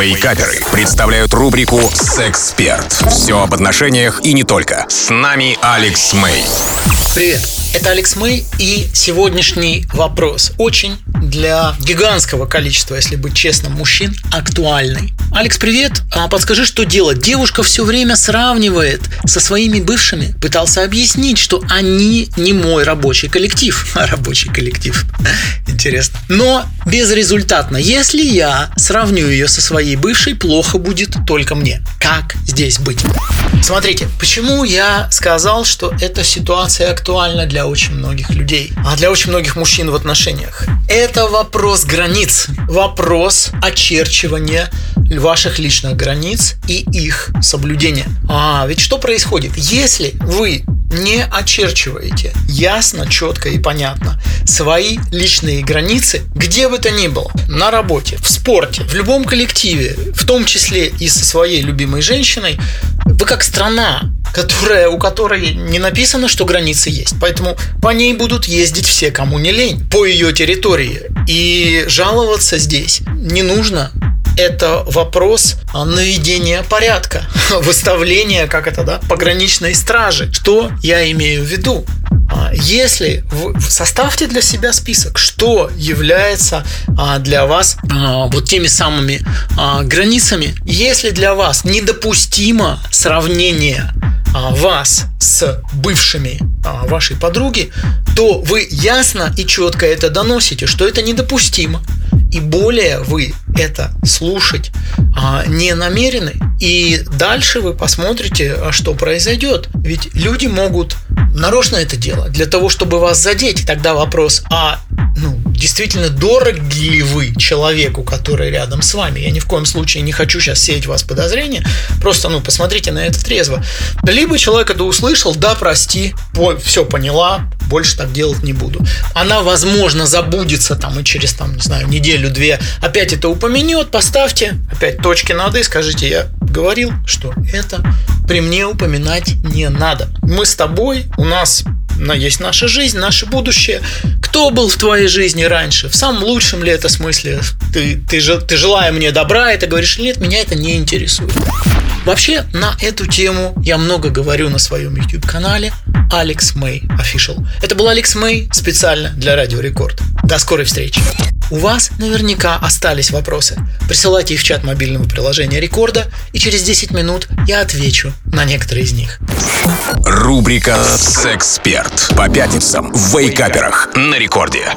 Вейкаперы представляют рубрику «Сексперт». Все об отношениях и не только. С нами Алекс Мэй. Привет, это Алекс Мэй и сегодняшний вопрос очень для гигантского количества, если быть честным, мужчин актуальный. Алекс, привет. А подскажи, что делать? Девушка все время сравнивает со своими бывшими. Пытался объяснить, что они не мой рабочий коллектив. А рабочий коллектив. Интересно. Но безрезультатно. Если я сравню ее со своей бывшей, плохо будет только мне. Как здесь быть? Смотрите, почему я сказал, что эта ситуация актуальна для очень многих людей, а для очень многих мужчин в отношениях. Это вопрос границ, вопрос очерчивания ваших личных границ и их соблюдения. А ведь что происходит? Если вы не очерчиваете ясно, четко и понятно свои личные границы, где бы то ни было, на работе, в спорте, в любом коллективе, в том числе и со своей любимой женщиной, вы как страна, которая, у которой не написано, что границы есть. Поэтому по ней будут ездить все, кому не лень, по ее территории. И жаловаться здесь не нужно это вопрос наведения порядка, выставления, как это, да, пограничной стражи. Что я имею в виду? А, если вы составьте для себя список, что является а, для вас а, вот теми самыми границами, если для вас недопустимо сравнение вас с бывшими вашей подруги, то вы ясно и четко это доносите, что это недопустимо. И более вы это слушать не намерены. И дальше вы посмотрите, что произойдет. Ведь люди могут нарочно это делать для того, чтобы вас задеть. Тогда вопрос, а ну, действительно дороги ли вы человеку, который рядом с вами? Я ни в коем случае не хочу сейчас сеять вас подозрения. Просто, ну, посмотрите на это трезво. Либо человек это услышал, да, прости, все поняла, больше так делать не буду. Она, возможно, забудется там и через, там, не знаю, неделю-две опять это упомянет, поставьте опять точки над «и», скажите, я говорил, что это при мне упоминать не надо. Мы с тобой, у нас есть наша жизнь, наше будущее. Кто был в твоей жизни раньше? В самом лучшем ли это смысле? Ты, ты, ты желая мне добра, это говоришь, нет, меня это не интересует. Вообще, на эту тему я много говорю на своем YouTube-канале Алекс Мэй Official. Это был Алекс Мэй специально для Радио Рекорд. До скорой встречи. У вас наверняка остались вопросы. Присылайте их в чат мобильного приложения Рекорда, и через 10 минут я отвечу на некоторые из них. Рубрика «Сексперт» по пятницам в Вейкаперах на Рекорде.